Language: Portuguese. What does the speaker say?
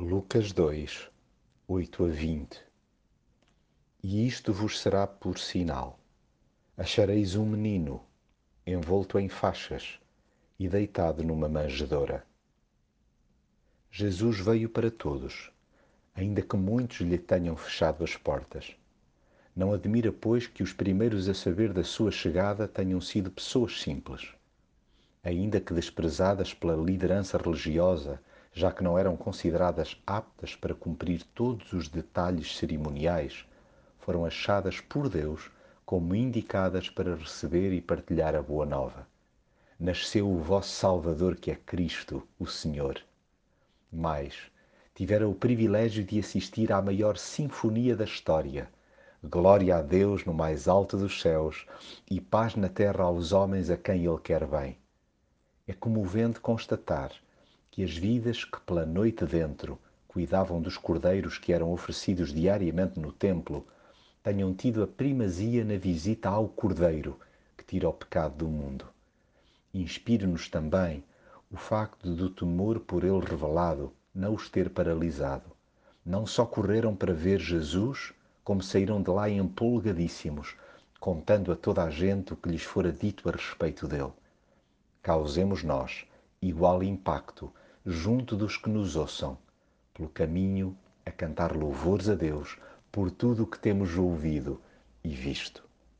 Lucas 2, 8 a 20 E isto vos será por sinal: achareis um menino envolto em faixas e deitado numa manjedoura. Jesus veio para todos, ainda que muitos lhe tenham fechado as portas. Não admira, pois, que os primeiros a saber da sua chegada tenham sido pessoas simples. Ainda que desprezadas pela liderança religiosa, já que não eram consideradas aptas para cumprir todos os detalhes cerimoniais, foram achadas por Deus como indicadas para receber e partilhar a boa nova. Nasceu o vosso Salvador, que é Cristo, o Senhor. Mais, tivera o privilégio de assistir à maior sinfonia da história. Glória a Deus no mais alto dos céus e paz na terra aos homens a quem Ele quer bem. É comovente constatar que as vidas que pela noite dentro cuidavam dos cordeiros que eram oferecidos diariamente no templo tenham tido a primazia na visita ao Cordeiro que tira o pecado do mundo. Inspire-nos também o facto do temor por ele revelado não os ter paralisado. Não só correram para ver Jesus, como saíram de lá empolgadíssimos, contando a toda a gente o que lhes fora dito a respeito dele. Causemos nós igual impacto junto dos que nos ouçam, pelo caminho a cantar louvores a Deus por tudo o que temos ouvido e visto.